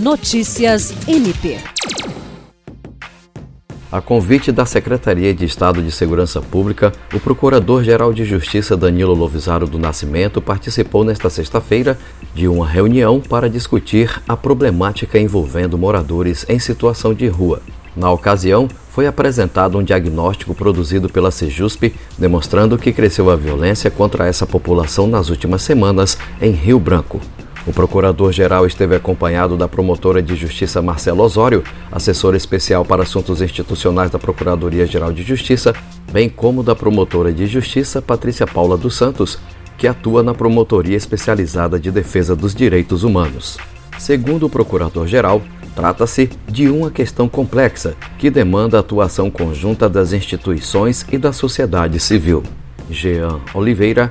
Notícias MP. A convite da Secretaria de Estado de Segurança Pública, o Procurador-Geral de Justiça Danilo Lovisaro do Nascimento participou nesta sexta-feira de uma reunião para discutir a problemática envolvendo moradores em situação de rua. Na ocasião, foi apresentado um diagnóstico produzido pela Sejusp, demonstrando que cresceu a violência contra essa população nas últimas semanas em Rio Branco. O procurador-geral esteve acompanhado da promotora de justiça Marcelo Osório, assessora especial para assuntos institucionais da Procuradoria-Geral de Justiça, bem como da promotora de justiça Patrícia Paula dos Santos, que atua na Promotoria Especializada de Defesa dos Direitos Humanos. Segundo o procurador-geral, trata-se de uma questão complexa que demanda a atuação conjunta das instituições e da sociedade civil. Jean Oliveira,